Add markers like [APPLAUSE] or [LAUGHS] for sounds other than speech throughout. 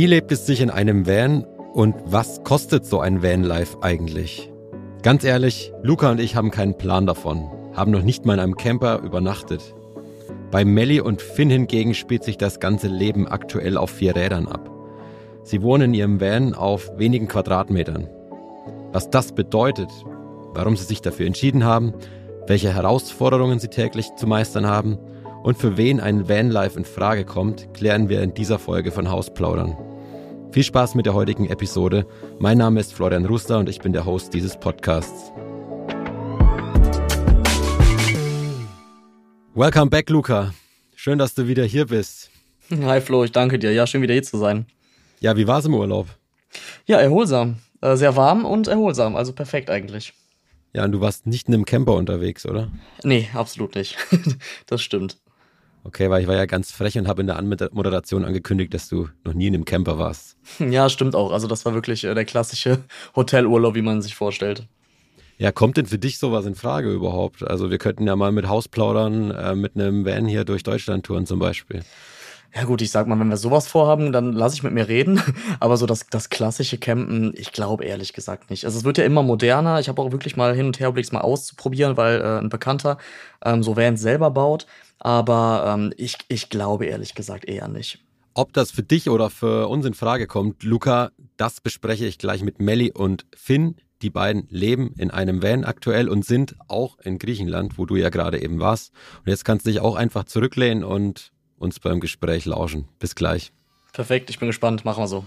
Wie lebt es sich in einem Van und was kostet so ein Vanlife eigentlich? Ganz ehrlich, Luca und ich haben keinen Plan davon, haben noch nicht mal in einem Camper übernachtet. Bei Melly und Finn hingegen spielt sich das ganze Leben aktuell auf vier Rädern ab. Sie wohnen in ihrem Van auf wenigen Quadratmetern. Was das bedeutet, warum sie sich dafür entschieden haben, welche Herausforderungen sie täglich zu meistern haben und für wen ein Vanlife in Frage kommt, klären wir in dieser Folge von Hausplaudern. Viel Spaß mit der heutigen Episode. Mein Name ist Florian Ruster und ich bin der Host dieses Podcasts. Welcome back, Luca. Schön, dass du wieder hier bist. Hi Flo, ich danke dir. Ja, schön wieder hier zu sein. Ja, wie war es im Urlaub? Ja, erholsam. Äh, sehr warm und erholsam, also perfekt eigentlich. Ja, und du warst nicht in einem Camper unterwegs, oder? Nee, absolut nicht. [LAUGHS] das stimmt. Okay, weil ich war ja ganz frech und habe in der Anmoderation angekündigt, dass du noch nie in einem Camper warst. Ja, stimmt auch. Also das war wirklich äh, der klassische [LAUGHS] Hotelurlaub, wie man sich vorstellt. Ja, kommt denn für dich sowas in Frage überhaupt? Also wir könnten ja mal mit Hausplaudern äh, mit einem Van hier durch Deutschland touren zum Beispiel. Ja gut, ich sag mal, wenn wir sowas vorhaben, dann lasse ich mit mir reden. [LAUGHS] Aber so das, das klassische Campen, ich glaube ehrlich gesagt nicht. Also es wird ja immer moderner. Ich habe auch wirklich mal hin und her überlegt, mal auszuprobieren, weil äh, ein Bekannter ähm, so Vans selber baut. Aber ähm, ich, ich glaube ehrlich gesagt eher nicht. Ob das für dich oder für uns in Frage kommt, Luca, das bespreche ich gleich mit Melli und Finn. Die beiden leben in einem Van aktuell und sind auch in Griechenland, wo du ja gerade eben warst. Und jetzt kannst du dich auch einfach zurücklehnen und uns beim Gespräch lauschen. Bis gleich. Perfekt, ich bin gespannt. Machen wir so.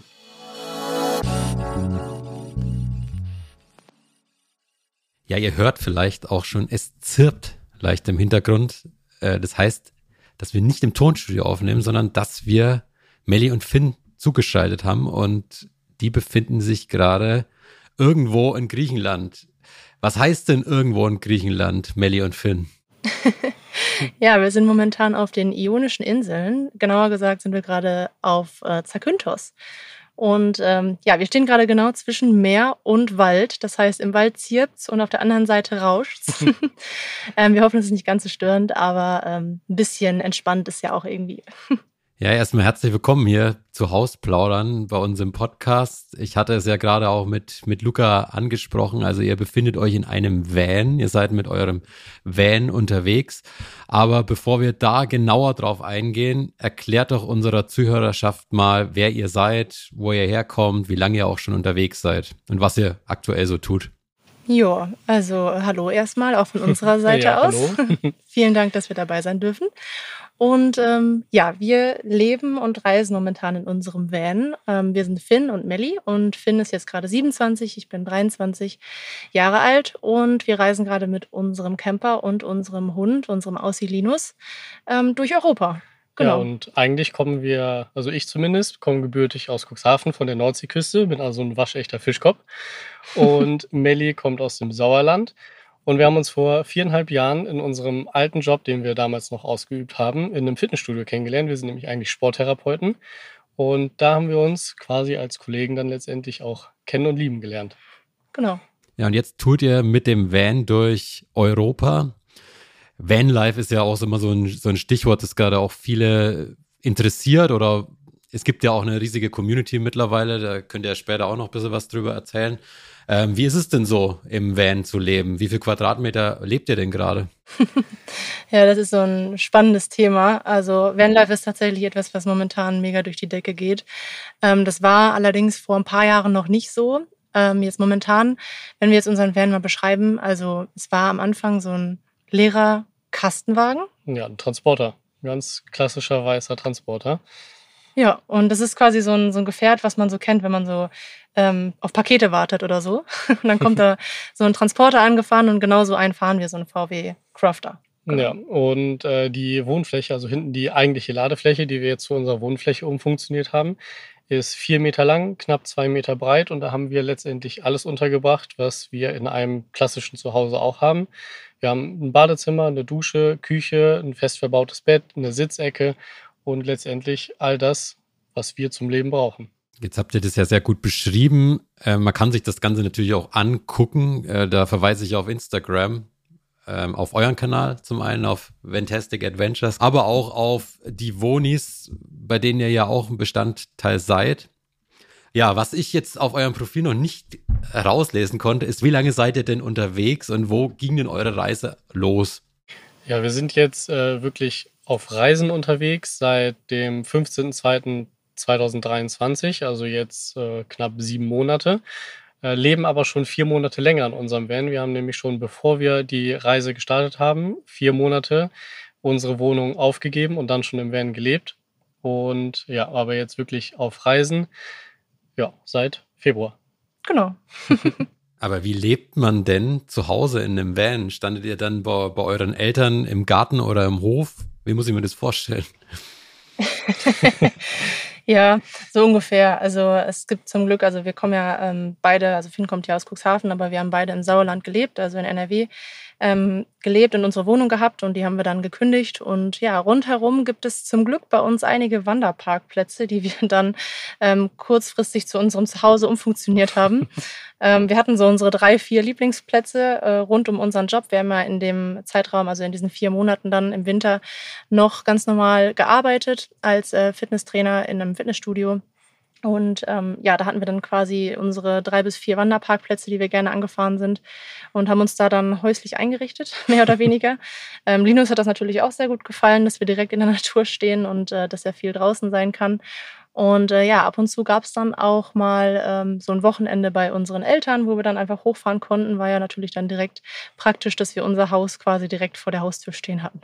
Ja, ihr hört vielleicht auch schon, es zirpt leicht im Hintergrund. Äh, das heißt, dass wir nicht im Tonstudio aufnehmen, sondern dass wir Melly und Finn zugeschaltet haben und die befinden sich gerade irgendwo in Griechenland. Was heißt denn irgendwo in Griechenland, Melly und Finn? [LAUGHS] ja, wir sind momentan auf den Ionischen Inseln. Genauer gesagt sind wir gerade auf äh, Zakynthos. Und ähm, ja, wir stehen gerade genau zwischen Meer und Wald. Das heißt, im Wald zirpt's und auf der anderen Seite rauscht's. [LAUGHS] ähm, wir hoffen, es ist nicht ganz so störend, aber ähm, ein bisschen entspannt ist ja auch irgendwie. Ja, erstmal herzlich willkommen hier zu Hausplaudern bei uns im Podcast. Ich hatte es ja gerade auch mit, mit Luca angesprochen. Also ihr befindet euch in einem Van. Ihr seid mit eurem Van unterwegs. Aber bevor wir da genauer drauf eingehen, erklärt doch unserer Zuhörerschaft mal, wer ihr seid, wo ihr herkommt, wie lange ihr auch schon unterwegs seid und was ihr aktuell so tut. Ja, also hallo erstmal auch von unserer [LAUGHS] Seite ja, aus. [LAUGHS] Vielen Dank, dass wir dabei sein dürfen. Und ähm, ja, wir leben und reisen momentan in unserem Van. Ähm, wir sind Finn und Melli und Finn ist jetzt gerade 27, ich bin 23 Jahre alt und wir reisen gerade mit unserem Camper und unserem Hund, unserem Aussie Linus, ähm, durch Europa. Genau. Ja, und eigentlich kommen wir, also ich zumindest, komme gebürtig aus Cuxhaven von der Nordseeküste, bin also ein waschechter Fischkopf. Und [LAUGHS] Melli kommt aus dem Sauerland. Und wir haben uns vor viereinhalb Jahren in unserem alten Job, den wir damals noch ausgeübt haben, in einem Fitnessstudio kennengelernt. Wir sind nämlich eigentlich Sporttherapeuten. Und da haben wir uns quasi als Kollegen dann letztendlich auch kennen und lieben gelernt. Genau. Ja, und jetzt tut ihr mit dem Van durch Europa. Vanlife ist ja auch immer so ein, so ein Stichwort, das gerade auch viele interessiert oder es gibt ja auch eine riesige Community mittlerweile, da könnt ihr ja später auch noch ein bisschen was drüber erzählen. Ähm, wie ist es denn so, im Van zu leben? Wie viel Quadratmeter lebt ihr denn gerade? [LAUGHS] ja, das ist so ein spannendes Thema. Also Vanlife ist tatsächlich etwas, was momentan mega durch die Decke geht. Ähm, das war allerdings vor ein paar Jahren noch nicht so. Ähm, jetzt momentan, wenn wir jetzt unseren Van mal beschreiben, also es war am Anfang so ein leerer Kastenwagen. Ja, ein Transporter. Ganz klassischer weißer Transporter. Ja, und das ist quasi so ein, so ein Gefährt, was man so kennt, wenn man so ähm, auf Pakete wartet oder so. [LAUGHS] Und dann kommt da [LAUGHS] so ein Transporter angefahren und genauso einen fahren wir, so ein VW Crafter. Genau. Ja, und äh, die Wohnfläche, also hinten die eigentliche Ladefläche, die wir jetzt zu unserer Wohnfläche umfunktioniert haben, ist vier Meter lang, knapp zwei Meter breit und da haben wir letztendlich alles untergebracht, was wir in einem klassischen Zuhause auch haben. Wir haben ein Badezimmer, eine Dusche, Küche, ein fest verbautes Bett, eine Sitzecke und letztendlich all das, was wir zum Leben brauchen. Jetzt habt ihr das ja sehr gut beschrieben. Äh, man kann sich das Ganze natürlich auch angucken. Äh, da verweise ich auf Instagram, ähm, auf euren Kanal zum einen, auf Fantastic Adventures, aber auch auf die Wonis, bei denen ihr ja auch ein Bestandteil seid. Ja, was ich jetzt auf eurem Profil noch nicht rauslesen konnte, ist, wie lange seid ihr denn unterwegs und wo ging denn eure Reise los? Ja, wir sind jetzt äh, wirklich auf Reisen unterwegs seit dem 15.02.2023, also jetzt äh, knapp sieben Monate. Äh, leben aber schon vier Monate länger in unserem Van. Wir haben nämlich schon, bevor wir die Reise gestartet haben, vier Monate unsere Wohnung aufgegeben und dann schon im Van gelebt. Und ja, aber jetzt wirklich auf Reisen ja, seit Februar. Genau. [LAUGHS] Aber wie lebt man denn zu Hause in einem Van? Standet ihr dann bei, bei euren Eltern im Garten oder im Hof? Wie muss ich mir das vorstellen? [LAUGHS] ja, so ungefähr. Also es gibt zum Glück, also wir kommen ja ähm, beide, also Finn kommt ja aus Cuxhaven, aber wir haben beide im Sauerland gelebt, also in NRW ähm, gelebt und unsere Wohnung gehabt und die haben wir dann gekündigt. Und ja, rundherum gibt es zum Glück bei uns einige Wanderparkplätze, die wir [LAUGHS] dann ähm, kurzfristig zu unserem Zuhause umfunktioniert haben. [LAUGHS] ähm, wir hatten so unsere drei, vier Lieblingsplätze äh, rund um unseren Job. Wir haben ja in dem Zeitraum, also in diesen vier Monaten dann im Winter noch ganz normal gearbeitet als äh, Fitnesstrainer in einem Fitnessstudio und ähm, ja, da hatten wir dann quasi unsere drei bis vier Wanderparkplätze, die wir gerne angefahren sind und haben uns da dann häuslich eingerichtet, [LAUGHS] mehr oder weniger. [LAUGHS] ähm, Linus hat das natürlich auch sehr gut gefallen, dass wir direkt in der [LAUGHS] Natur stehen und äh, dass er viel draußen sein kann. Und äh, ja, ab und zu gab es dann auch mal ähm, so ein Wochenende bei unseren Eltern, wo wir dann einfach hochfahren konnten. War ja natürlich dann direkt praktisch, dass wir unser Haus quasi direkt vor der Haustür stehen hatten.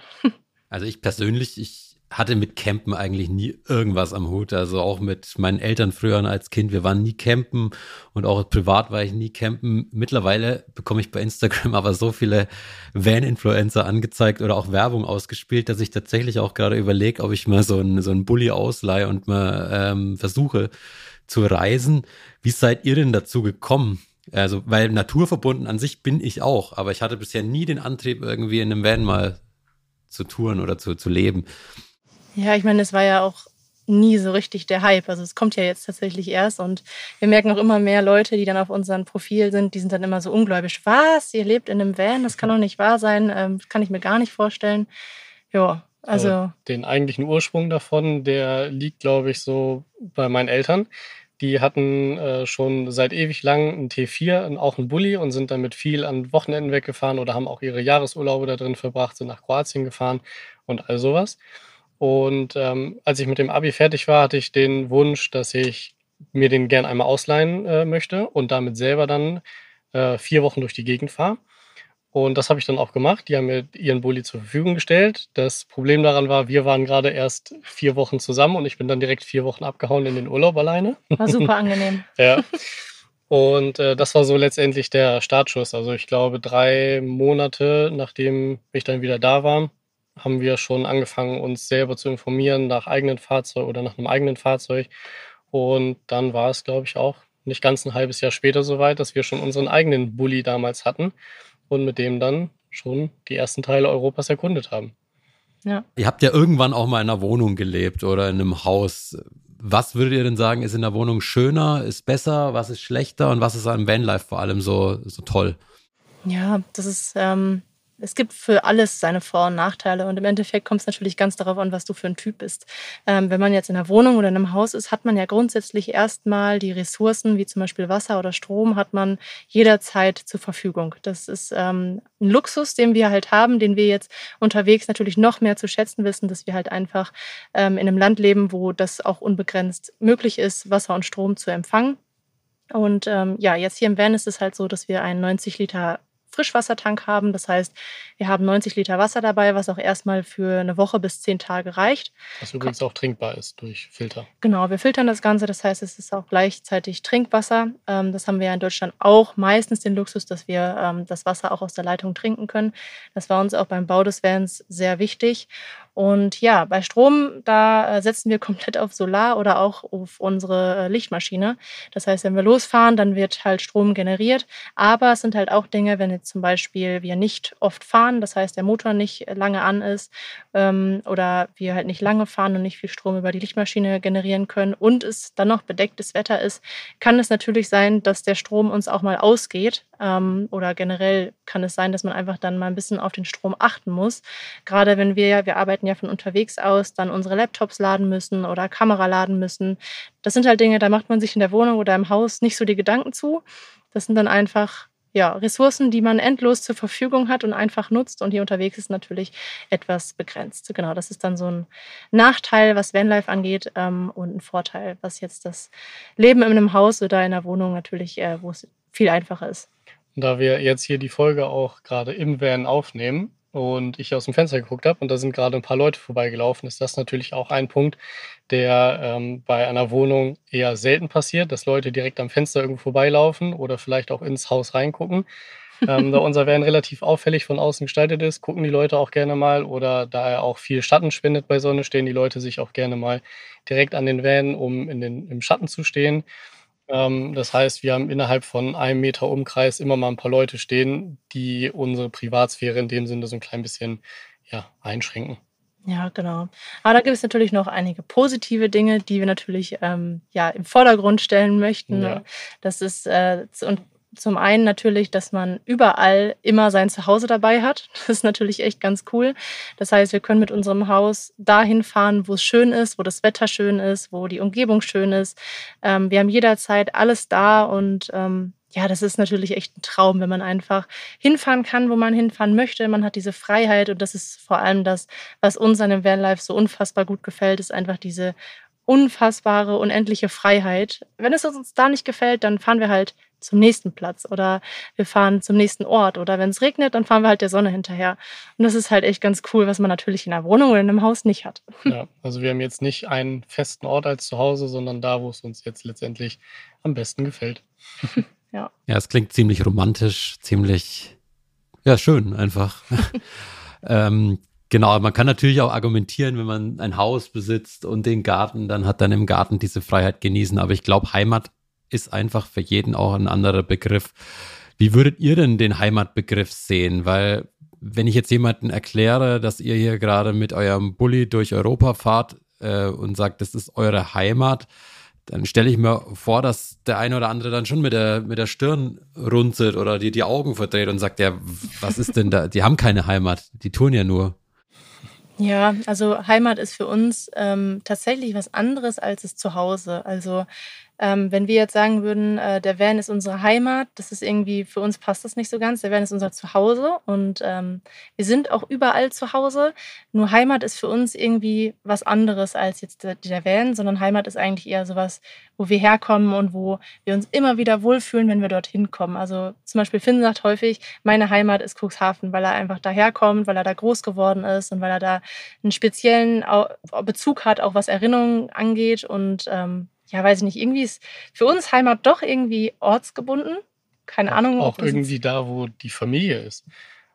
also ich persönlich, ich hatte mit Campen eigentlich nie irgendwas am Hut. Also auch mit meinen Eltern früher als Kind. Wir waren nie campen und auch privat war ich nie campen. Mittlerweile bekomme ich bei Instagram [LAUGHS] aber so viele Van-Influencer angezeigt oder auch Werbung ausgespielt, dass ich tatsächlich auch gerade überlege, ob ich mal so einen so einen Bulli ausleihe und mal ähm, versuche zu reisen. Wie seid ihr denn dazu gekommen? Also, weil naturverbunden an sich bin ich auch, aber ich hatte bisher nie den Antrieb, irgendwie in einem Van mal zu touren oder zu, zu leben. Ja, ich meine, es war ja auch nie so richtig der Hype. Also es kommt ja jetzt tatsächlich erst und wir merken auch immer mehr Leute, die dann auf unserem Profil sind, die sind dann immer so ungläubig. Was? Ihr lebt in einem Van? Das kann doch nicht wahr sein. Ähm, kann ich mir gar nicht vorstellen. Ja, also. also den eigentlichen Ursprung davon, der liegt, glaube ich, so bei meinen Eltern. Die hatten äh, schon seit ewig lang einen T4 und auch einen Bulli und sind damit viel an Wochenenden weggefahren oder haben auch ihre Jahresurlaube da drin verbracht, sind nach Kroatien gefahren und all sowas. Und ähm, als ich mit dem Abi fertig war, hatte ich den Wunsch, dass ich mir den gern einmal ausleihen äh, möchte und damit selber dann äh, vier Wochen durch die Gegend fahre. Und das habe ich dann auch gemacht. Die haben mir ihren Bulli zur Verfügung gestellt. Das Problem daran war, wir waren gerade erst vier Wochen zusammen und ich bin dann direkt vier Wochen abgehauen in den Urlaub alleine. War super angenehm. [LAUGHS] ja. Und äh, das war so letztendlich der Startschuss. Also ich glaube, drei Monate nachdem ich dann wieder da war, haben wir schon angefangen, uns selber zu informieren nach eigenen Fahrzeug oder nach einem eigenen Fahrzeug. Und dann war es, glaube ich, auch nicht ganz ein halbes Jahr später soweit, dass wir schon unseren eigenen Bulli damals hatten und mit dem dann schon die ersten Teile Europas erkundet haben. Ja. Ihr habt ja irgendwann auch mal in einer Wohnung gelebt oder in einem Haus. Was würdet ihr denn sagen, ist in der Wohnung schöner, ist besser, was ist schlechter und was ist am Vanlife vor allem so, so toll? Ja, das ist ähm, es gibt für alles seine Vor- und Nachteile und im Endeffekt kommt es natürlich ganz darauf an, was du für ein Typ bist. Ähm, wenn man jetzt in einer Wohnung oder in einem Haus ist, hat man ja grundsätzlich erstmal die Ressourcen, wie zum Beispiel Wasser oder Strom, hat man jederzeit zur Verfügung. Das ist ähm, ein Luxus, den wir halt haben, den wir jetzt unterwegs natürlich noch mehr zu schätzen wissen, dass wir halt einfach ähm, in einem Land leben, wo das auch unbegrenzt möglich ist, Wasser und Strom zu empfangen. Und ähm, ja, jetzt hier im Van ist es halt so, dass wir einen 90 Liter Frischwassertank haben. Das heißt, wir haben 90 Liter Wasser dabei, was auch erstmal für eine Woche bis zehn Tage reicht. Was übrigens auch trinkbar ist durch Filter. Genau, wir filtern das Ganze. Das heißt, es ist auch gleichzeitig Trinkwasser. Ähm, das haben wir ja in Deutschland auch meistens den Luxus, dass wir ähm, das Wasser auch aus der Leitung trinken können. Das war uns auch beim Bau des Vans sehr wichtig. Und ja, bei Strom, da äh, setzen wir [LAUGHS] komplett auf Solar oder auch auf unsere äh, Lichtmaschine. Das heißt, wenn wir losfahren, dann wird halt Strom generiert. Aber es sind halt auch Dinge, wenn jetzt zum Beispiel wir nicht oft fahren, das heißt, der Motor nicht lange an ist ähm, oder wir halt nicht lange fahren und nicht viel Strom über die Lichtmaschine generieren können und es dann noch bedecktes Wetter ist, kann es natürlich sein, dass der Strom uns auch mal ausgeht ähm, oder generell kann es sein, dass man einfach dann mal ein bisschen auf den Strom achten muss. Gerade wenn wir ja, wir arbeiten ja von unterwegs aus, dann unsere Laptops laden müssen oder Kamera laden müssen. Das sind halt Dinge, da macht man sich in der Wohnung oder im Haus nicht so die Gedanken zu. Das sind dann einfach ja, Ressourcen, die man endlos zur Verfügung hat und einfach nutzt. Und hier unterwegs ist natürlich etwas begrenzt. Genau, das ist dann so ein Nachteil, was Vanlife angeht ähm, und ein Vorteil, was jetzt das Leben in einem Haus oder in einer Wohnung natürlich, äh, wo es viel einfacher ist. Da wir jetzt hier die Folge auch gerade im Van aufnehmen, und ich aus dem Fenster geguckt habe und da sind gerade ein paar Leute vorbeigelaufen, ist das natürlich auch ein Punkt, der ähm, bei einer Wohnung eher selten passiert, dass Leute direkt am Fenster irgendwo vorbeilaufen oder vielleicht auch ins Haus reingucken. ähm, da unser Van relativ auffällig von außen gestaltet ist, gucken die Leute auch gerne mal oder da er auch viel Schatten spendet bei Sonne, stehen die Leute sich auch gerne mal direkt an den Van, um in den, im Schatten zu stehen. Ähm, das heißt, wir haben innerhalb von einem Meter Umkreis immer mal ein paar Leute stehen, die unsere Privatsphäre in dem Sinne so ein klein bisschen ja, einschränken. Ja, genau. Aber da gibt es natürlich noch einige positive Dinge, die wir natürlich ähm, ja, im Vordergrund stellen möchten. Ja. Das ist, äh, und zum einen natürlich, dass man überall immer sein Zuhause dabei hat. Das ist natürlich echt ganz cool. Das heißt, wir können mit unserem Haus dahin fahren, wo es schön ist, wo das Wetter schön ist, wo die Umgebung schön ist. Ähm, wir haben jederzeit alles da und ähm, ja, das ist natürlich echt ein Traum, wenn man einfach hinfahren kann, wo man hinfahren möchte. Man hat diese Freiheit und das ist vor allem das, was uns an dem Vanlife so unfassbar gut gefällt, ist einfach diese unfassbare, unendliche Freiheit. Wenn es uns da nicht gefällt, dann fahren wir halt zum nächsten Platz oder wir fahren zum nächsten Ort oder wenn es regnet, dann fahren wir halt der Sonne hinterher. Und das ist halt echt ganz cool, was man natürlich in einer Wohnung oder in einem Haus nicht hat. Ja, also wir haben jetzt nicht einen festen Ort als Zuhause, sondern da, wo es uns jetzt letztendlich am besten gefällt. [LAUGHS] ja. Ja, es klingt ziemlich romantisch, ziemlich, ja, schön einfach. [LAUGHS] ähm, Genau, man kann natürlich auch argumentieren, wenn man ein Haus besitzt und den Garten, dann hat dann im Garten diese Freiheit genießen. Aber ich glaube, Heimat ist einfach für jeden auch ein anderer Begriff. Wie würdet ihr denn den Heimatbegriff sehen? Weil wenn ich jetzt jemanden erkläre, dass ihr hier gerade mit eurem Bulli durch Europa fahrt äh, und sagt, das ist eure Heimat, dann stelle ich mir vor, dass der eine oder andere dann schon mit der, mit der Stirn runzelt oder die, die Augen verdreht und sagt, ja, was ist denn da? Die haben keine Heimat, die tun ja nur. Ja, also Heimat ist für uns ähm, tatsächlich was anderes als das Zuhause. Also ähm, wenn wir jetzt sagen würden, äh, der Van ist unsere Heimat, das ist irgendwie, für uns passt das nicht so ganz. Der Van ist unser Zuhause und ähm, wir sind auch überall zu Hause. Nur Heimat ist für uns irgendwie was anderes als jetzt der, der Van, sondern Heimat ist eigentlich eher sowas, wo wir herkommen und wo wir uns immer wieder wohlfühlen, wenn wir dorthin kommen. Also zum Beispiel Finn sagt häufig, meine Heimat ist Cuxhaven, weil er einfach daherkommt, weil er da groß geworden ist und weil er da einen speziellen Bezug hat, auch was Erinnerungen angeht und ähm, ja, weiß ich nicht, irgendwie ist für uns Heimat doch irgendwie ortsgebunden. Keine Ahnung. Auch irgendwie da, wo die Familie ist.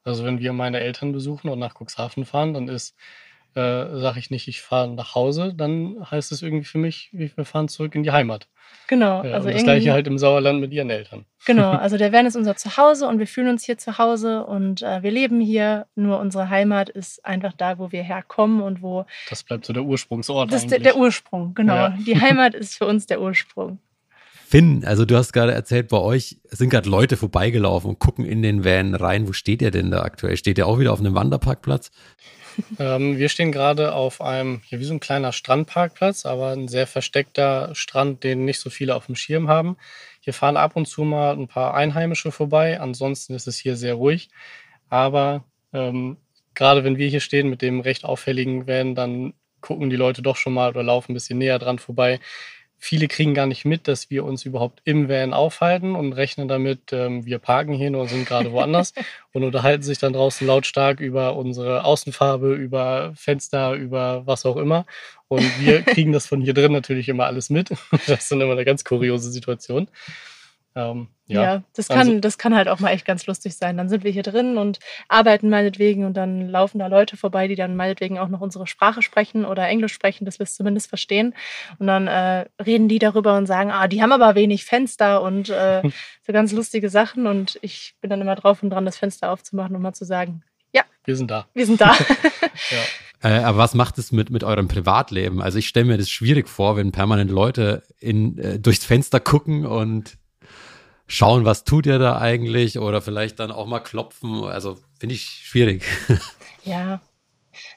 Also wenn wir meine Eltern besuchen und nach Cuxhaven fahren, dann ist äh, sage ich nicht, ich fahre nach Hause, dann heißt es irgendwie für mich, wir fahren zurück in die Heimat. Genau. Ja, also das gleiche halt im Sauerland mit ihren Eltern. Genau, [LAUGHS] also der Van ist unser Zuhause und wir fühlen uns hier zu Hause und äh, wir leben hier. Nur unsere Heimat ist einfach da, wo wir herkommen und wo. Das bleibt so der Ursprungsort. Das ist der, der, Ursprung, genau. Ja. Die Heimat [LAUGHS] ist für uns der Ursprung. Finn, also du hast gerade erzählt, bei euch sind gerade Leute vorbeigelaufen und gucken in den Van rein. Wo steht ihr denn da aktuell? Steht ihr auch wieder auf einem Wanderparkplatz? ähm, wir stehen gerade auf einem, ja, wie so ein kleiner Strandparkplatz, aber ein sehr versteckter Strand, den nicht so viele auf dem Schirm haben. Hier fahren ab und zu mal ein paar Einheimische vorbei. Ansonsten ist es hier sehr ruhig. Aber ähm, gerade wenn wir hier stehen mit dem recht auffälligen Van, dann gucken die Leute doch schon mal oder laufen ein bisschen näher dran vorbei. Viele kriegen gar nicht mit, dass wir uns überhaupt im Van aufhalten und rechnen damit, ähm, wir parken hier nur und sind gerade woanders [LAUGHS] und unterhalten sich dann draußen lautstark über unsere Außenfarbe, über Fenster, über was auch immer. Und wir [LAUGHS] kriegen das von hier drin natürlich immer alles mit. [LAUGHS] Das ist dann immer eine ganz kuriose Situation. Ähm, ja, ja das, kann, also, das kann halt auch mal echt ganz lustig sein. Dann sind wir hier drin und arbeiten meinetwegen und dann laufen da Leute vorbei, die dann meinetwegen auch noch unsere Sprache sprechen oder Englisch sprechen, dass wir es zumindest verstehen. Und dann äh, reden die darüber und sagen, ah, die haben aber wenig Fenster und äh, [LAUGHS] so ganz lustige Sachen. Und ich bin dann immer drauf und dran, das Fenster aufzumachen und mal zu sagen, ja, wir sind da. Wir sind da. [LAUGHS] ja. Äh, aber was macht es mit, mit eurem Privatleben? Also ich stelle mir das schwierig vor, wenn permanent Leute in, äh, durchs Fenster gucken und schauen, was tut ihr da eigentlich oder vielleicht dann auch mal klopfen. Also finde ich schwierig. [LAUGHS] Ja,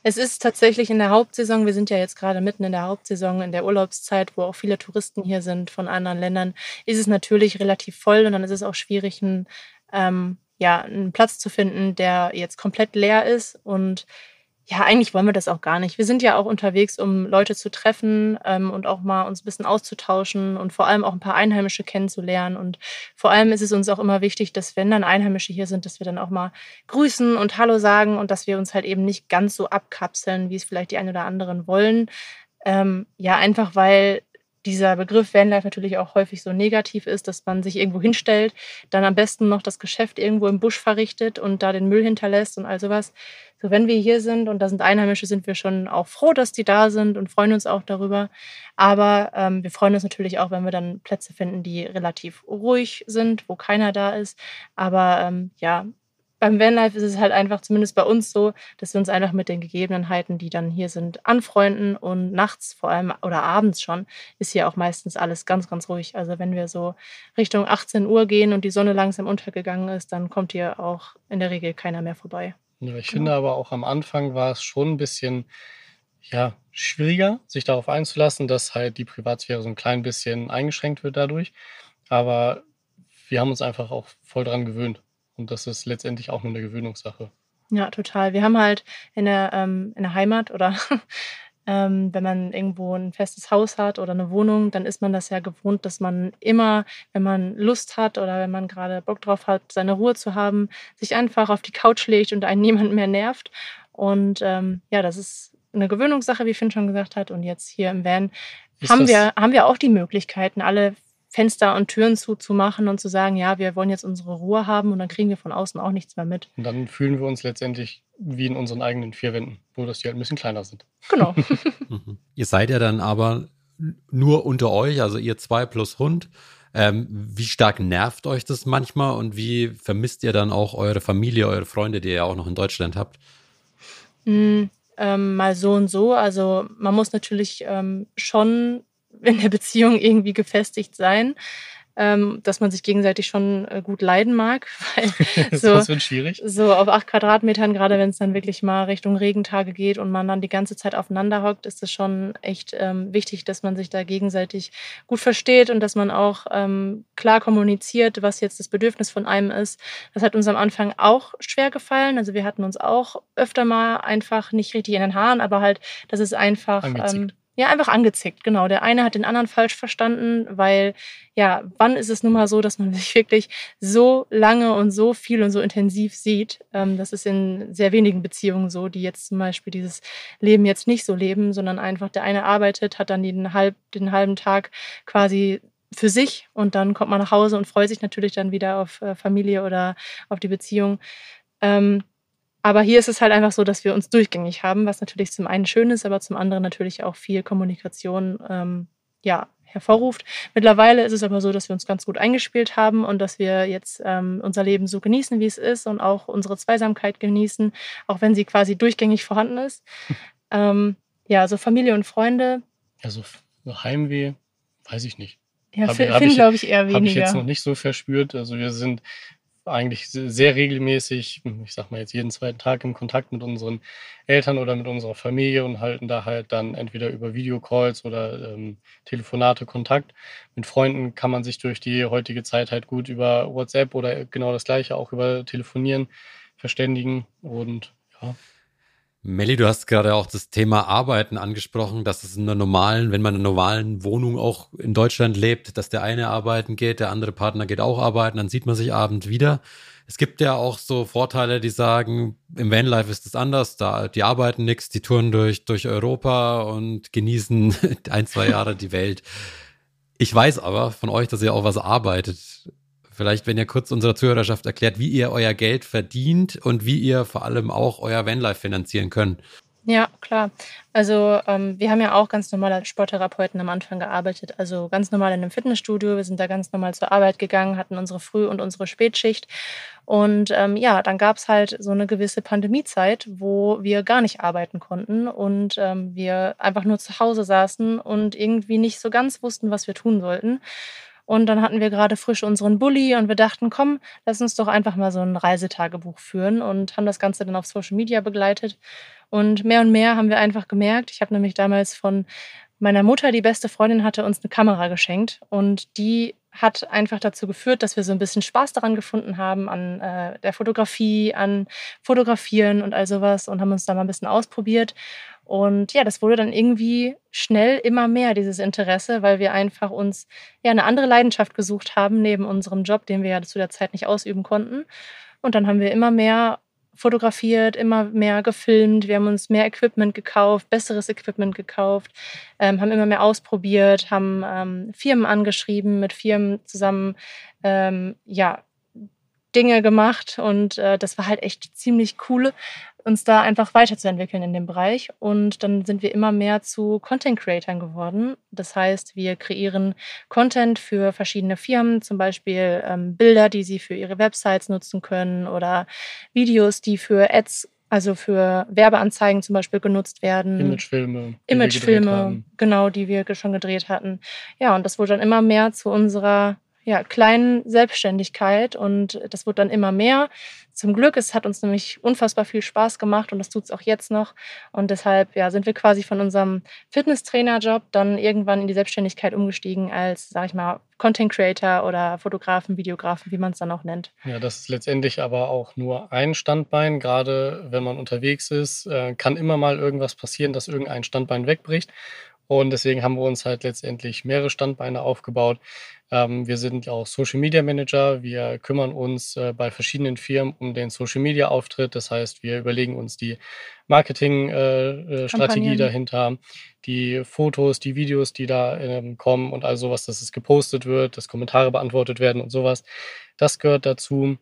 es ist tatsächlich in der Hauptsaison, wir sind ja jetzt gerade mitten in der Hauptsaison, in der Urlaubszeit, wo auch viele Touristen hier sind von anderen Ländern, ist es natürlich relativ voll und dann ist es auch schwierig, einen, ähm, ja, einen Platz zu finden, der jetzt komplett leer ist und ja, eigentlich wollen wir das auch gar nicht. Wir sind ja auch unterwegs, um Leute zu treffen ähm, und auch mal uns ein bisschen auszutauschen und vor allem auch ein paar Einheimische kennenzulernen. Und vor allem ist es uns auch immer wichtig, dass wenn dann Einheimische hier sind, dass wir dann auch mal grüßen und Hallo sagen und dass wir uns halt eben nicht ganz so abkapseln, wie es vielleicht die einen oder anderen wollen. Ähm, ja, einfach weil dieser Begriff Vanlife natürlich auch häufig so negativ ist, dass man sich irgendwo hinstellt, dann am besten noch das Geschäft irgendwo im Busch verrichtet und da den Müll hinterlässt und all sowas. So, wenn wir hier sind und da sind Einheimische, sind wir schon auch froh, dass die da sind und freuen uns auch darüber. Aber ähm, wir freuen uns natürlich auch, wenn wir dann Plätze finden, die relativ ruhig sind, wo keiner da ist. Aber ähm, ja, beim Vanlife ist es halt einfach, zumindest bei uns so, dass wir uns einfach mit den Gegebenheiten, die dann hier sind, anfreunden und nachts vor allem oder abends schon ist hier auch meistens alles ganz, ganz ruhig. Also wenn wir so Richtung 18 Uhr gehen und die Sonne langsam untergegangen ist, dann kommt hier auch in der Regel keiner mehr vorbei. Ja, ich genau. finde aber auch am Anfang war es schon ein bisschen ja, schwieriger, sich darauf einzulassen, dass halt die Privatsphäre so ein klein bisschen eingeschränkt wird dadurch. Aber wir haben uns einfach auch voll dran gewöhnt. Und das ist letztendlich auch nur eine Gewöhnungssache. Ja, total. Wir haben halt in der, ähm, in der Heimat oder [LAUGHS] ähm, wenn man irgendwo ein festes Haus hat oder eine Wohnung, dann ist man das ja gewohnt, dass man immer, wenn man Lust hat oder wenn man gerade Bock drauf hat, seine Ruhe zu haben, sich einfach auf die Couch legt und einen [LAUGHS] niemand mehr nervt. Und ähm, ja, das ist eine Gewöhnungssache, wie Finn schon gesagt hat. Und jetzt hier im Van haben wir, haben wir auch die Möglichkeiten, alle Fenster und Türen zuzumachen und zu sagen, ja, wir wollen jetzt unsere Ruhe haben und dann kriegen wir von außen auch nichts mehr mit. Und dann fühlen wir uns letztendlich wie in unseren eigenen vier Wänden, nur dass die halt ein bisschen kleiner sind. Genau. [LAUGHS] Mhm. ihr seid ja dann aber nur unter euch, also ihr zwei plus Hund. Ähm, wie stark nervt euch das manchmal und wie vermisst ihr dann auch eure Familie, eure Freunde, die ihr ja auch noch in Deutschland habt? Mm, ähm, mal so und so. Also man muss natürlich ähm, schon in der Beziehung irgendwie gefestigt sein, ähm, dass man sich gegenseitig schon äh, gut leiden mag. [LAUGHS] Weil [LAUGHS] so, das wird schwierig. So auf acht Quadratmetern, gerade wenn es dann wirklich mal Richtung Regentage geht und man dann die ganze Zeit aufeinander hockt, ist es schon echt ähm, wichtig, dass man sich da gegenseitig gut versteht und dass man auch ähm, klar kommuniziert, was jetzt das Bedürfnis von einem ist. Das hat uns am Anfang auch schwer gefallen. Also wir hatten uns auch öfter mal einfach nicht richtig in den Haaren, aber halt, das ist einfach. Ähm, ja, einfach angezickt, genau. Der eine hat den anderen falsch verstanden, weil, ja, wann ist es nun mal so, dass man [LAUGHS] sich wirklich so lange und so viel und so intensiv sieht? Ähm, das ist in sehr wenigen Beziehungen so, die jetzt zum Beispiel dieses Leben jetzt nicht so leben, sondern einfach der eine arbeitet, hat dann den, halb, den halben Tag quasi für sich und dann kommt man nach Hause und freut sich natürlich dann wieder auf äh, Familie oder auf die Beziehung. Ähm, aber hier ist es halt einfach so, dass wir uns durchgängig haben, was natürlich zum einen schön ist, aber zum anderen natürlich auch viel Kommunikation ähm, ja, hervorruft. Mittlerweile ist es aber so, dass wir uns ganz gut eingespielt haben und dass wir jetzt ähm, unser Leben so genießen, wie es ist und auch unsere Zweisamkeit genießen, auch wenn sie quasi durchgängig vorhanden ist. [LAUGHS] ähm, ja, also Familie und Freunde. Also Heimweh, weiß ich nicht. Ja, Finn glaube ich eher weniger. Habe ich jetzt noch nicht so verspürt. Also wir sind eigentlich sehr regelmäßig, ich sag mal jetzt jeden zweiten Tag im Kontakt mit unseren Eltern oder mit unserer Familie und halten da halt dann entweder über Videocalls oder ähm, Telefonate Kontakt. Mit Freunden kann man sich durch die heutige Zeit halt gut über WhatsApp oder genau das gleiche auch über Telefonieren verständigen und ja. Melli, du hast gerade auch das Thema Arbeiten angesprochen, dass es in einer normalen, wenn man in einer normalen Wohnung auch in Deutschland lebt, dass der eine arbeiten geht, der andere Partner geht auch arbeiten, dann sieht man sich abends wieder. Es gibt ja auch so Vorteile, die sagen, im Vanlife ist es anders, da die arbeiten nichts, die touren durch, durch Europa und genießen [LAUGHS] ein, zwei Jahre die Welt. Ich weiß aber von euch, dass ihr auch was arbeitet. Vielleicht, wenn ihr kurz unserer Zuhörerschaft erklärt, wie ihr euer Geld verdient und wie ihr vor allem auch euer Vanlife finanzieren könnt. Ja, klar. Also ähm, wir haben ja auch ganz normal als Sporttherapeuten am Anfang gearbeitet. Also ganz normal in einem Fitnessstudio. Wir sind da ganz normal zur Arbeit gegangen, hatten unsere Früh- und unsere Spätschicht. Und ähm, ja, dann gab es halt so eine gewisse Pandemiezeit, wo wir gar nicht arbeiten konnten und ähm, wir einfach nur zu Hause saßen und irgendwie nicht so ganz wussten, was wir tun sollten. Und dann hatten wir gerade frisch unseren Bulli und wir dachten, komm, lass uns doch einfach mal so ein Reisetagebuch führen und haben das Ganze dann auf Social Media begleitet. Und mehr und mehr haben wir einfach gemerkt, ich habe nämlich damals von meiner Mutter, die beste Freundin, hatte uns eine Kamera geschenkt und die hat einfach dazu geführt, dass wir so ein bisschen Spaß daran gefunden haben, an äh, der Fotografie, an Fotografieren und all sowas und haben uns da mal ein bisschen ausprobiert. Und ja, das wurde dann irgendwie schnell immer mehr, dieses Interesse, weil wir einfach uns ja eine andere Leidenschaft gesucht haben neben unserem Job, den wir ja zu der Zeit nicht ausüben konnten. Und dann haben wir immer mehr fotografiert, immer mehr gefilmt. Wir haben uns mehr Equipment gekauft, besseres Equipment gekauft, ähm, haben immer mehr ausprobiert, haben ähm, Firmen angeschrieben, mit Firmen zusammen ähm, ja, Dinge gemacht und äh, das war halt echt ziemlich cool, uns da einfach weiterzuentwickeln in dem Bereich. Und dann sind wir immer mehr zu Content Creatern geworden. Das heißt, wir kreieren Content für verschiedene Firmen, zum Beispiel ähm, Bilder, die sie für ihre Websites nutzen können oder Videos, die für Ads also für Werbeanzeigen zum Beispiel genutzt werden. Imagefilme. Imagefilme, genau, die wir schon gedreht hatten. Ja, und das wurde dann immer mehr zu unserer ja, kleinen Selbstständigkeit und das wurde dann immer mehr. Zum Glück, es hat uns nämlich unfassbar viel Spaß gemacht und das tut es auch jetzt noch. Und deshalb ja, sind wir quasi von unserem Fitnesstrainer-Job dann irgendwann in die Selbstständigkeit umgestiegen als, sag ich mal, Content Creator oder Fotografen, Videografen, wie man es dann auch nennt. Ja, das ist letztendlich aber auch nur ein Standbein. Gerade wenn man unterwegs ist, äh, kann immer mal irgendwas passieren, dass irgendein Standbein wegbricht. Und deswegen haben wir uns halt letztendlich mehrere Standbeine aufgebaut. Ähm, wir sind auch Social Media Manager. Wir kümmern uns äh, bei verschiedenen Firmen um den Social Media Auftritt. Das heißt, wir überlegen uns die Marketingstrategie äh, äh dahinter, die Fotos, die Videos, die da ähm, kommen und all sowas, dass es gepostet wird, dass Kommentare beantwortet werden und sowas. Das gehört dazu.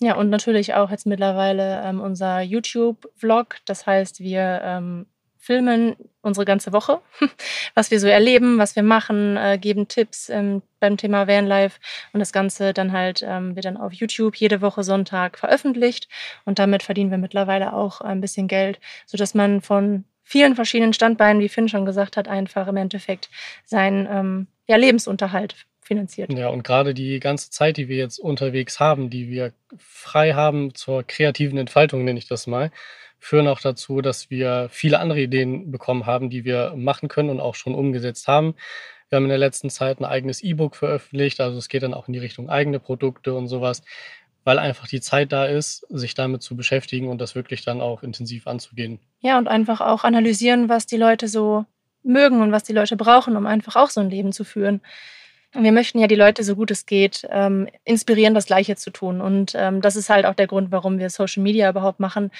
Ja, und natürlich auch jetzt mittlerweile ähm, unser YouTube-Vlog. Das heißt, wir ähm, filmen unsere ganze Woche, [LAUGHS] was wir so erleben, was wir machen, äh, geben Tipps ähm, beim Thema Vanlife und das Ganze dann halt ähm, wird dann auf YouTube jede Woche Sonntag veröffentlicht und damit verdienen wir mittlerweile auch ein bisschen Geld, sodass man von vielen verschiedenen Standbeinen, wie Finn schon gesagt hat, einfach im Endeffekt seinen ähm, ja, Lebensunterhalt finanziert. Ja, und gerade die ganze Zeit, die wir jetzt unterwegs haben, die wir frei haben zur kreativen Entfaltung, nenne ich das mal, führen auch dazu, dass wir viele andere Ideen bekommen haben, die wir machen können und auch schon umgesetzt haben. Wir haben in der letzten Zeit ein eigenes E-Book veröffentlicht, also es geht dann auch in die Richtung eigene Produkte und sowas, weil einfach die Zeit da ist, sich damit zu beschäftigen und das wirklich dann auch intensiv anzugehen. Ja, und einfach auch analysieren, was die Leute so mögen und was die Leute brauchen, um einfach auch so ein Leben zu führen. Wir möchten ja die Leute, so gut es geht, ähm, inspirieren, das Gleiche zu tun. Und ähm, das ist halt auch der Grund, warum wir Social Media überhaupt machen,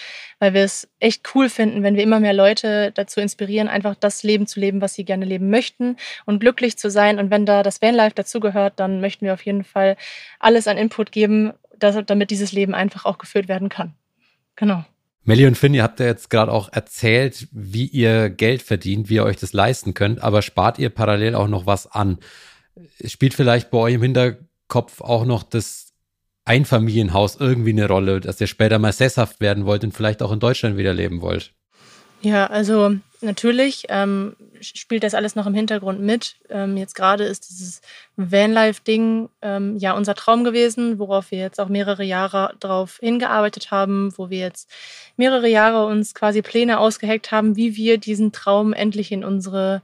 weil wir es echt cool finden, wenn wir immer mehr Leute dazu inspirieren, einfach das Leben zu leben, was sie gerne leben möchten und glücklich zu sein. Und wenn da das Vanlife dazugehört, dann möchten wir auf jeden Fall alles an Input geben, dass, damit dieses Leben einfach auch geführt werden kann. Genau. Melly und Finn, ihr habt ja jetzt gerade auch erzählt, wie ihr Geld verdient, wie ihr euch das leisten könnt, aber spart ihr parallel auch noch was an? Spielt vielleicht bei euch im Hinterkopf auch noch das Einfamilienhaus irgendwie eine Rolle, dass ihr später mal sesshaft werden wollt und vielleicht auch in Deutschland wieder leben wollt? Ja, also natürlich ähm, spielt das alles noch im Hintergrund mit. Ähm, jetzt gerade ist dieses Vanlife-Ding ähm, ja unser Traum gewesen, worauf wir jetzt auch mehrere Jahre darauf hingearbeitet haben, wo wir jetzt mehrere Jahre uns quasi Pläne ausgeheckt haben, wie wir diesen Traum endlich in unsere,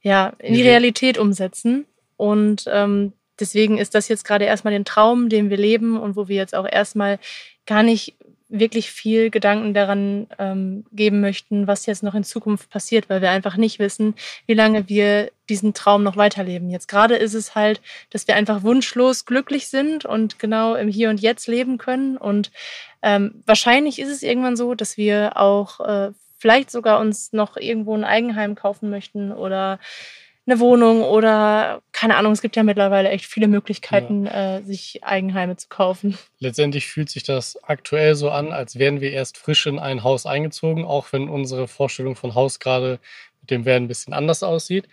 ja, in die Realität umsetzen. Und ähm, deswegen ist das jetzt gerade erstmal den Traum, den wir leben und wo wir jetzt auch erstmal gar nicht wirklich viel Gedanken daran ähm, geben möchten, was jetzt noch in Zukunft passiert, weil wir einfach nicht wissen, wie lange wir diesen Traum noch weiterleben. Jetzt gerade ist es halt, dass wir einfach wunschlos glücklich sind und genau im Hier und Jetzt leben können. Und ähm, wahrscheinlich ist es irgendwann so, dass wir auch äh, vielleicht sogar uns noch irgendwo ein Eigenheim kaufen möchten oder eine Wohnung oder keine Ahnung, es gibt ja mittlerweile echt viele Möglichkeiten, ja. äh, sich Eigenheime zu kaufen. Letztendlich fühlt sich das aktuell so an, als wären wir erst frisch in ein Haus eingezogen, auch wenn unsere Vorstellung von Haus gerade mit dem Werden ein bisschen anders aussieht.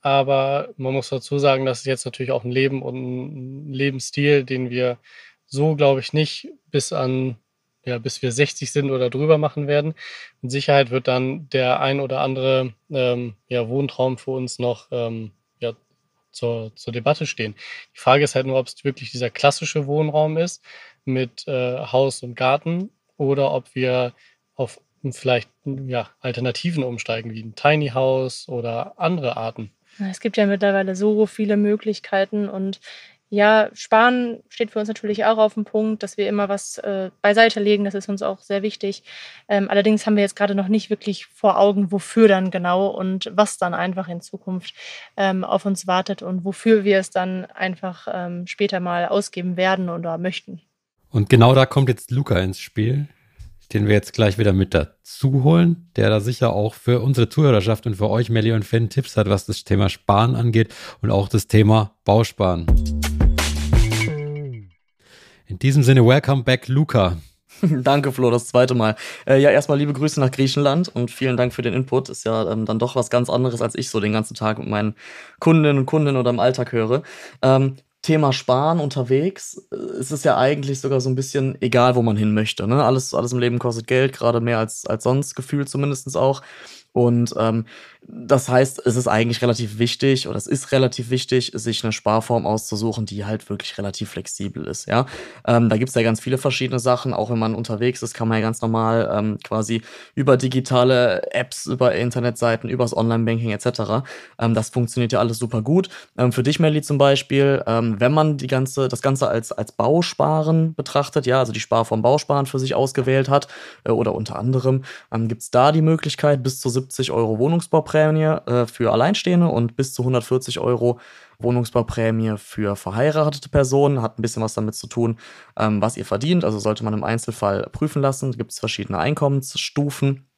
Aber man muss dazu sagen, das ist jetzt natürlich auch ein Leben und ein Lebensstil, den wir so, glaube ich, nicht bis an ja, bis wir 60 sind oder drüber machen werden. Mit Sicherheit wird dann der ein oder andere ähm, ja, Wohntraum für uns noch ähm, zur, zur Debatte stehen. Die Frage ist halt nur, ob es wirklich dieser klassische Wohnraum ist mit äh, Haus und Garten oder ob wir auf vielleicht ja, Alternativen umsteigen, wie ein Tiny House oder andere Arten. Es gibt ja mittlerweile so viele Möglichkeiten und ja, Sparen steht für uns natürlich auch auf dem Punkt, dass wir immer was äh, beiseite legen. Das ist uns auch sehr wichtig. Ähm, allerdings haben wir jetzt gerade noch nicht wirklich vor Augen, wofür dann genau und was dann einfach in Zukunft ähm, auf uns wartet und wofür wir es dann einfach ähm, später mal ausgeben werden oder möchten. Und genau da kommt jetzt Luca ins Spiel den wir jetzt gleich wieder mit dazu holen, der da sicher auch für unsere Zuhörerschaft und für euch, Melly und Finn, Tipps hat, was das Thema Sparen angeht und auch das Thema Bausparen. In diesem Sinne, welcome back, Luca. [LAUGHS] Danke, Flo, das zweite Mal. Äh, ja, erstmal liebe Grüße nach Griechenland und vielen Dank für den Input. Ist ja ähm, dann doch was ganz anderes, als ich so den ganzen Tag mit meinen Kundinnen und Kunden oder im Alltag höre. Ähm, Thema Sparen unterwegs äh, ist es ja eigentlich sogar so ein bisschen egal, wo man hin möchte. Ne? Alles, alles im Leben kostet Geld, gerade mehr als, als sonst, gefühlt zumindest auch. Und ähm, das heißt, es ist eigentlich relativ wichtig oder es ist relativ wichtig, sich eine Sparform auszusuchen, die halt wirklich relativ flexibel ist. Ja, ähm, da gibt es ja ganz viele verschiedene Sachen. Auch wenn man unterwegs ist, kann man ja ganz normal ähm, quasi über digitale Apps, über Internetseiten, übers Online-Banking etc. Ähm, das funktioniert ja alles super gut. Ähm, für dich, Melly, zum Beispiel, ähm, wenn man die ganze, das Ganze als, als Bausparen betrachtet, ja, also die Sparform Bausparen für sich ausgewählt hat äh, oder unter anderem, ähm, gibt es da die Möglichkeit, bis zu 70 Euro Wohnungsbauprämie äh, für Alleinstehende und bis zu 140 Euro Wohnungsbauprämie für verheiratete Personen. Hat ein bisschen was damit zu tun, ähm, was ihr verdient. Also sollte man im Einzelfall prüfen lassen. Gibt es verschiedene Einkommensstufen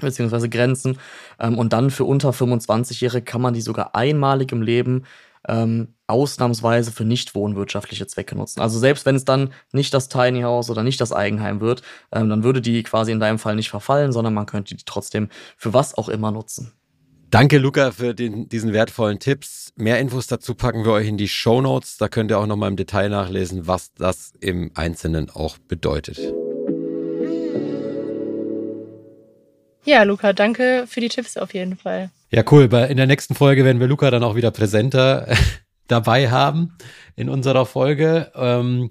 beziehungsweise Grenzen. Ähm, und dann für unter 25-Jährige kann man die sogar einmalig im Leben ähm, ausnahmsweise für nicht wohnwirtschaftliche Zwecke nutzen. Also selbst wenn es dann nicht das Tiny House oder nicht das Eigenheim wird, ähm, dann würde die quasi in deinem Fall nicht verfallen, sondern man könnte die trotzdem für was auch immer nutzen. Danke, Luca, für den, diesen wertvollen Tipps. Mehr Infos dazu packen wir euch in die Show Notes. Da könnt ihr auch nochmal im Detail nachlesen, was das im Einzelnen auch bedeutet. Ja, Luca, danke für die Tipps auf jeden Fall. Ja, cool. In der nächsten Folge werden wir Luca dann auch wieder präsenter [LAUGHS] dabei haben in unserer Folge. Ähm,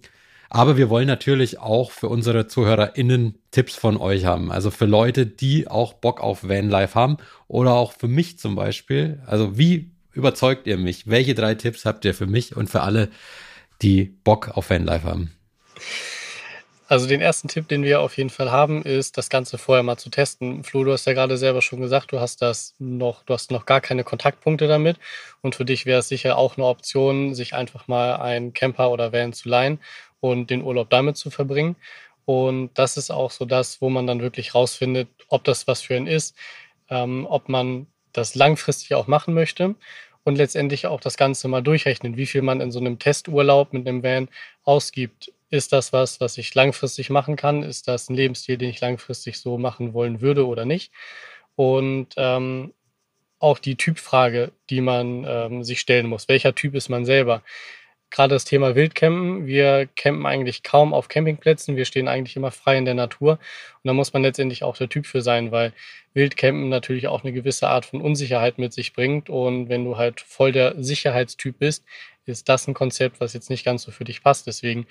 aber wir wollen natürlich auch für unsere ZuhörerInnen Tipps von euch haben. Also für Leute, die auch Bock auf Vanlife haben oder auch für mich zum Beispiel. Also wie überzeugt ihr mich? Welche drei Tipps habt ihr für mich und für alle, die Bock auf Vanlife haben? Also den ersten Tipp, den wir auf jeden Fall haben, ist, das Ganze vorher mal zu testen. Flo, du hast ja gerade selber schon gesagt, du hast das noch, du hast noch gar keine Kontaktpunkte damit. Und für dich wäre es sicher auch eine Option, sich einfach mal einen Camper oder Van zu leihen und den Urlaub damit zu verbringen. Und das ist auch so das, wo man dann wirklich rausfindet, ob das was für einen ist, ähm, ob man das langfristig auch machen möchte und letztendlich auch das Ganze mal durchrechnen, wie viel man in so einem Testurlaub mit einem Van ausgibt ist das was, was ich langfristig machen kann? Ist das ein Lebensstil, den ich langfristig so machen wollen würde oder nicht? Und ähm, auch die Typfrage, die man ähm, sich stellen muss. Welcher Typ ist man selber? Gerade das Thema Wildcampen. Wir campen eigentlich kaum auf Campingplätzen. Wir stehen eigentlich immer frei in der Natur. Und da muss man letztendlich auch der Typ für sein, weil Wildcampen natürlich auch eine gewisse Art von Unsicherheit mit sich bringt. Und wenn du halt voll der Sicherheitstyp bist, ist das ein Konzept, was jetzt nicht ganz so für dich passt. Deswegen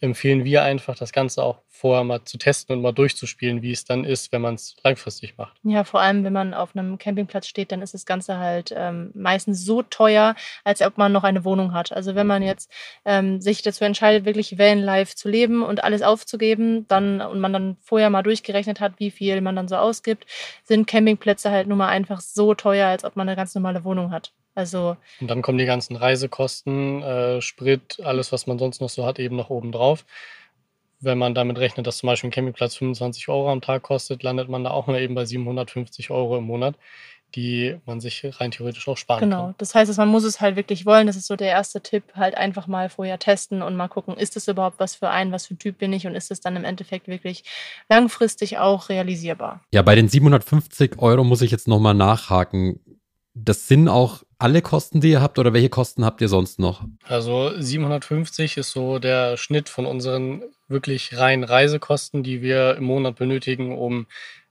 empfehlen wir einfach, das Ganze auch vorher mal zu testen und mal durchzuspielen, wie es dann ist, wenn man es langfristig macht. Ja, vor allem, wenn man auf einem Campingplatz steht, dann ist das Ganze halt ähm, meistens so teuer, als ob man noch eine Wohnung hat. Also wenn man jetzt ähm, sich dazu entscheidet, wirklich Vanlife zu leben und alles aufzugeben, dann und man dann vorher mal durchgerechnet hat, wie viel man dann so ausgibt, sind Campingplätze halt nun mal einfach so teuer, als ob man eine ganz normale Wohnung hat. Also und dann kommen die ganzen Reisekosten, äh, Sprit, alles, was man sonst noch so hat, eben noch oben drauf. Wenn man damit rechnet, dass zum Beispiel ein Campingplatz 25 Euro am Tag kostet, landet man da auch mal eben bei 750 Euro im Monat, die man sich rein theoretisch auch sparen genau. kann. Genau, das heißt, man muss es halt wirklich wollen. Das ist so der erste Tipp, halt einfach mal vorher testen und mal gucken, ist das überhaupt was für einen, was für ein Typ bin ich und ist es dann im Endeffekt wirklich langfristig auch realisierbar. Ja, bei den 750 Euro muss ich jetzt nochmal nachhaken. Das sind auch alle Kosten, die ihr habt oder welche Kosten habt ihr sonst noch? Also 750 ist so der Schnitt von unseren wirklich reinen Reisekosten, die wir im Monat benötigen, um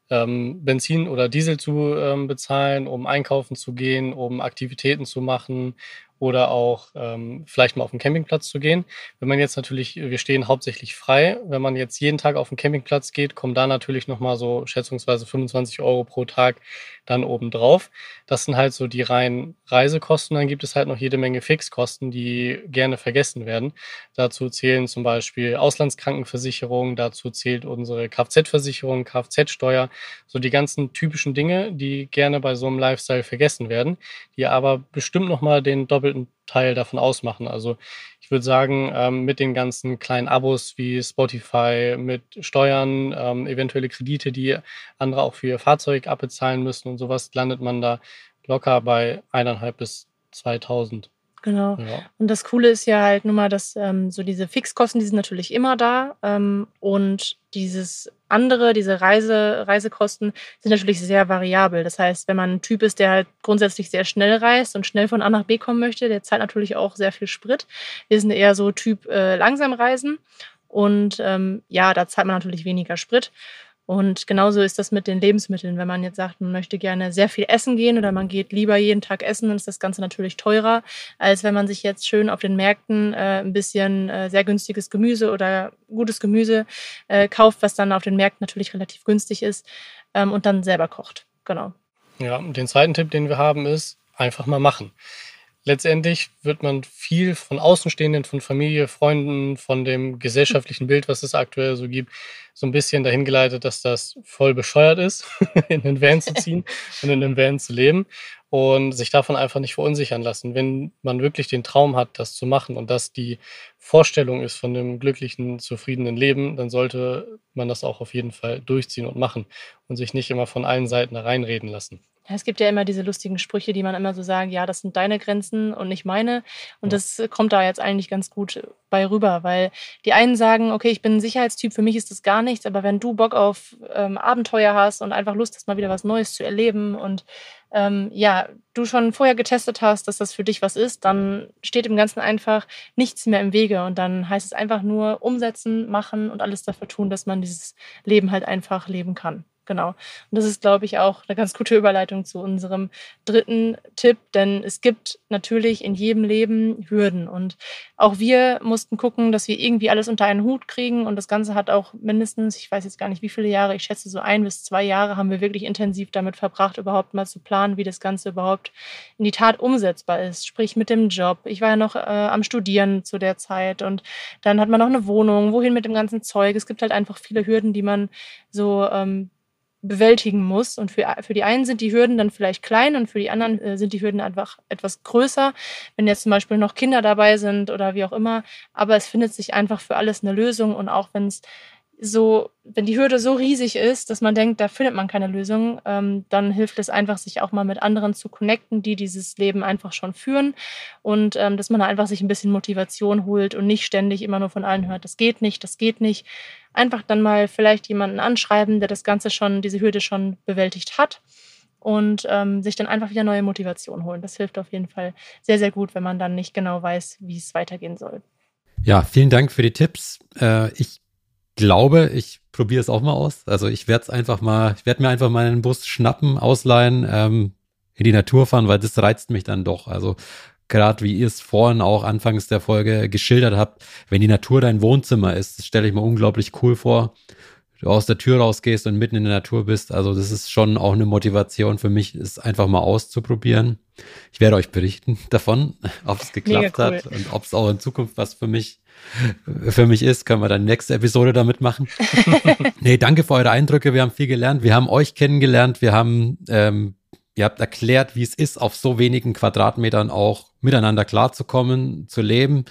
ähm, Benzin oder Diesel zu ähm, bezahlen, um einkaufen zu gehen, um Aktivitäten zu machen, oder auch ähm, vielleicht mal auf den Campingplatz zu gehen. Wenn man jetzt natürlich, wir stehen hauptsächlich frei, wenn man jetzt jeden Tag auf den Campingplatz geht, kommen da natürlich nochmal so schätzungsweise 25 Euro pro Tag dann obendrauf. Das sind halt so die reinen Reisekosten. Dann gibt es halt noch jede Menge Fixkosten, die gerne vergessen werden. Dazu zählen zum Beispiel Auslandskrankenversicherung, dazu zählt unsere Kfz-Versicherung, Kfz-Steuer, so die ganzen typischen Dinge, die gerne bei so einem Lifestyle vergessen werden, die aber bestimmt nochmal den doppelten Teil davon ausmachen. Also ich würde sagen, ähm, mit den ganzen kleinen Abos wie Spotify, mit Steuern, ähm, eventuelle Kredite, die andere auch für ihr Fahrzeug abbezahlen müssen und sowas, landet man da locker bei eineinhalb bis 2000. Genau. Ja. Und das Coole ist ja halt nun mal, dass ähm, so diese Fixkosten, die sind natürlich immer da. Ähm, und dieses andere, diese Reise, Reisekosten sind natürlich sehr variabel. Das heißt, wenn man ein Typ ist, der halt grundsätzlich sehr schnell reist und schnell von A nach B kommen möchte, der zahlt natürlich auch sehr viel Sprit. Wir sind eher so Typ äh, langsam reisen. Und ähm, ja, da zahlt man natürlich weniger Sprit. Und genauso ist das mit den Lebensmitteln. Wenn man jetzt sagt, man möchte gerne sehr viel essen gehen oder man geht lieber jeden Tag essen, dann ist das Ganze natürlich teurer, als wenn man sich jetzt schön auf den Märkten äh, ein bisschen äh, sehr günstiges Gemüse oder gutes Gemüse äh, kauft, was dann auf den Märkten natürlich relativ günstig ist ähm, und dann selber kocht. Genau. Ja, und den zweiten Tipp, den wir haben, ist einfach mal machen letztendlich wird man viel von Außenstehenden, von Familie, Freunden, von dem gesellschaftlichen Bild, was es aktuell so gibt, so ein bisschen dahin geleitet, dass das voll bescheuert ist, [LAUGHS] in den Van zu ziehen [LAUGHS] und in den Van zu leben und sich davon einfach nicht verunsichern lassen. Wenn man wirklich den Traum hat, das zu machen und das die Vorstellung ist von einem glücklichen, zufriedenen Leben, dann sollte man das auch auf jeden Fall durchziehen und machen und sich nicht immer von allen Seiten reinreden lassen. Es gibt ja immer diese lustigen Sprüche, die man immer so sagt, ja, das sind deine Grenzen und nicht meine. Und ja. das kommt da jetzt eigentlich ganz gut bei rüber, weil die einen sagen, okay, ich bin ein Sicherheitstyp, für mich ist das gar nichts, aber wenn du Bock auf ähm, Abenteuer hast und einfach Lust hast, mal wieder was Neues zu erleben und ähm, ja, du schon vorher getestet hast, dass das für dich was ist, dann steht im Ganzen einfach nichts mehr im Wege. Und dann heißt es einfach nur umsetzen, machen und alles dafür tun, dass man dieses Leben halt einfach leben kann. Genau. Und das ist, glaube ich, auch eine ganz gute Überleitung zu unserem dritten Tipp, denn es gibt natürlich in jedem Leben Hürden. Und auch wir mussten gucken, dass wir irgendwie alles unter einen Hut kriegen. Und das Ganze hat auch mindestens, ich weiß jetzt gar nicht wie viele Jahre, ich schätze so ein bis zwei Jahre, haben wir wirklich intensiv damit verbracht, überhaupt mal zu planen, wie das Ganze überhaupt in die Tat umsetzbar ist. Sprich mit dem Job. Ich war ja noch äh, am Studieren zu der Zeit und dann hat man noch eine Wohnung. Wohin mit dem ganzen Zeug? Es gibt halt einfach viele Hürden, die man so ähm, bewältigen muss. Und für, für die einen sind die Hürden dann vielleicht klein und für die anderen äh, sind die Hürden einfach etwas größer, wenn jetzt zum Beispiel noch Kinder dabei sind oder wie auch immer. Aber es findet sich einfach für alles eine Lösung und auch wenn es so, wenn die Hürde so riesig ist, dass man denkt, da findet man keine Lösung, ähm, dann hilft es einfach, sich auch mal mit anderen zu connecten, die dieses Leben einfach schon führen und ähm, dass man einfach sich ein bisschen Motivation holt und nicht ständig immer nur von allen hört, das geht nicht, das geht nicht. Einfach dann mal vielleicht jemanden anschreiben, der das Ganze schon, diese Hürde schon bewältigt hat und ähm, sich dann einfach wieder neue Motivation holen. Das hilft auf jeden Fall sehr, sehr gut, wenn man dann nicht genau weiß, wie es weitergehen soll. Ja, vielen Dank für die Tipps. Äh, ich glaube, ich probiere es auch mal aus. Also ich werde es einfach mal, ich werde mir einfach mal einen Bus schnappen, ausleihen, ähm, in die Natur fahren, weil das reizt mich dann doch. Also gerade wie ihr es vorhin auch anfangs der Folge geschildert habt, wenn die Natur dein Wohnzimmer ist, das stelle ich mir unglaublich cool vor. Du aus der Tür rausgehst und mitten in der Natur bist. Also das ist schon auch eine Motivation für mich, es einfach mal auszuprobieren. Ich werde euch berichten [LAUGHS] davon, ob es geklappt cool. hat und ob es auch in Zukunft was für mich für mich ist, können wir dann nächste Episode damit machen. [LAUGHS] nee, danke für eure Eindrücke. Wir haben viel gelernt. Wir haben euch kennengelernt. Wir haben, ähm, ihr habt erklärt, wie es ist, auf so wenigen Quadratmetern auch miteinander klarzukommen, zu leben.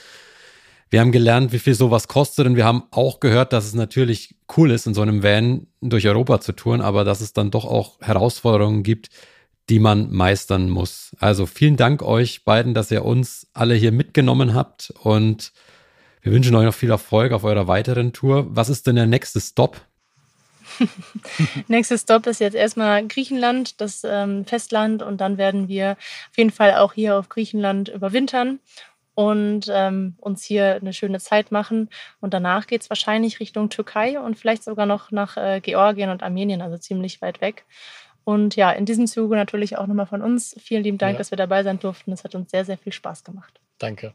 Wir haben gelernt, wie viel sowas kostet und wir haben auch gehört, dass es natürlich cool ist, in so einem Van durch Europa zu touren, aber dass es dann doch auch Herausforderungen gibt, die man meistern muss. Also vielen Dank euch beiden, dass ihr uns alle hier mitgenommen habt und wir wünschen euch noch viel Erfolg auf eurer weiteren Tour. Was ist denn der nächste Stop? [LAUGHS] Nächster Stop ist jetzt erstmal Griechenland, das ähm, Festland, und dann werden wir auf jeden Fall auch hier auf Griechenland überwintern und ähm, uns hier eine schöne Zeit machen. Und danach geht es wahrscheinlich Richtung Türkei und vielleicht sogar noch nach äh, Georgien und Armenien, also ziemlich weit weg. Und ja, in diesem Zuge natürlich auch nochmal von uns vielen lieben Dank, ja. dass wir dabei sein durften. Es hat uns sehr, sehr viel Spaß gemacht. Danke.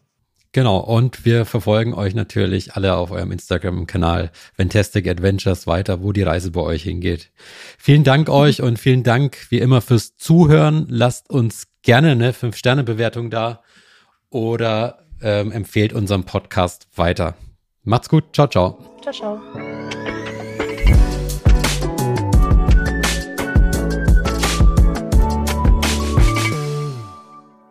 Genau, und wir verfolgen euch natürlich alle auf eurem Instagram-Kanal Fantastic Adventures weiter, wo die Reise bei euch hingeht. Vielen Dank euch und vielen Dank wie immer fürs Zuhören. Lasst uns gerne eine 5-Sterne-Bewertung da oder ähm, empfehlt unseren Podcast weiter. Macht's gut. Ciao, ciao. Ciao, ciao.